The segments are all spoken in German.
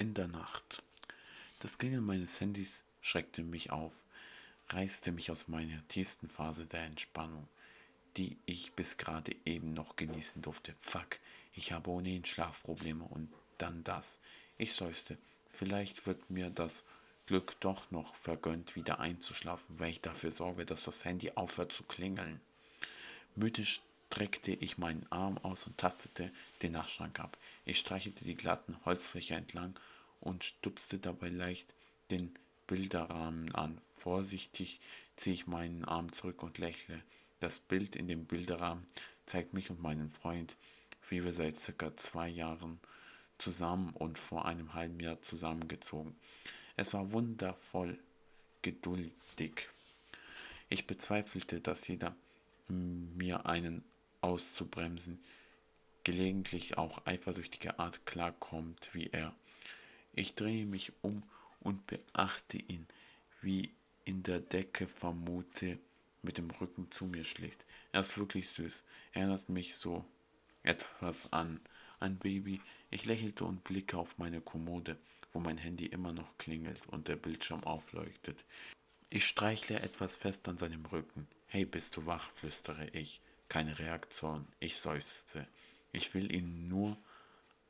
in der Nacht. Das Klingeln meines Handys schreckte mich auf, reißte mich aus meiner tiefsten Phase der Entspannung, die ich bis gerade eben noch genießen durfte. Fuck, ich habe ohnehin Schlafprobleme und dann das. Ich seufzte, vielleicht wird mir das Glück doch noch vergönnt, wieder einzuschlafen, weil ich dafür sorge, dass das Handy aufhört zu klingeln. Müde streckte ich meinen Arm aus und tastete den Nachtschrank ab. Ich streichelte die glatten Holzfläche entlang und stupste dabei leicht den Bilderrahmen an. Vorsichtig ziehe ich meinen Arm zurück und lächle. Das Bild in dem Bilderrahmen zeigt mich und meinen Freund, wie wir seit circa zwei Jahren zusammen und vor einem halben Jahr zusammengezogen. Es war wundervoll geduldig. Ich bezweifelte, dass jeder mir einen auszubremsen, gelegentlich auch eifersüchtige Art klarkommt wie er. Ich drehe mich um und beachte ihn, wie in der Decke vermute, mit dem Rücken zu mir schlägt. Er ist wirklich süß, erinnert mich so etwas an ein Baby. Ich lächelte und blicke auf meine Kommode, wo mein Handy immer noch klingelt und der Bildschirm aufleuchtet. Ich streichle etwas fest an seinem Rücken. Hey, bist du wach? flüstere ich. Keine Reaktion. Ich seufzte. Ich will ihn nur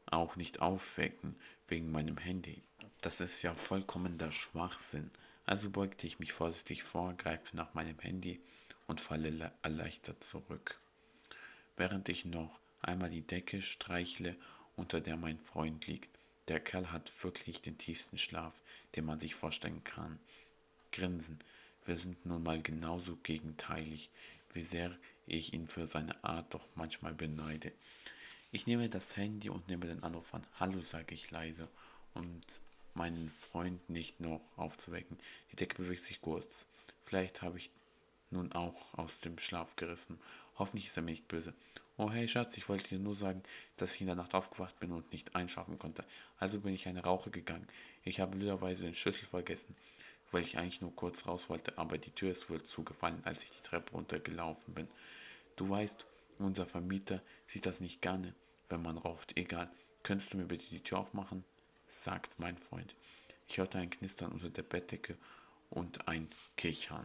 auch nicht aufwecken wegen meinem Handy. Das ist ja vollkommener Schwachsinn. Also beugte ich mich vorsichtig vor, greife nach meinem Handy und falle erleichtert zurück. Während ich noch einmal die Decke streichle, unter der mein Freund liegt. Der Kerl hat wirklich den tiefsten Schlaf, den man sich vorstellen kann. Grinsen. Wir sind nun mal genauso gegenteilig, wie sehr ich ihn für seine Art doch manchmal beneide. Ich nehme das Handy und nehme den Anruf an. Hallo, sage ich leise, und meinen Freund nicht noch aufzuwecken. Die Decke bewegt sich kurz. Vielleicht habe ich nun auch aus dem Schlaf gerissen. Hoffentlich ist er mir nicht böse. Oh hey Schatz, ich wollte dir nur sagen, dass ich in der Nacht aufgewacht bin und nicht einschlafen konnte. Also bin ich eine Rauche gegangen. Ich habe blöderweise den Schlüssel vergessen, weil ich eigentlich nur kurz raus wollte, aber die Tür ist wohl zugefallen, als ich die Treppe runtergelaufen bin. Du weißt, unser Vermieter sieht das nicht gerne, wenn man raucht. Egal, könntest du mir bitte die Tür aufmachen? sagt mein Freund. Ich hörte ein Knistern unter der Bettdecke und ein Kichern.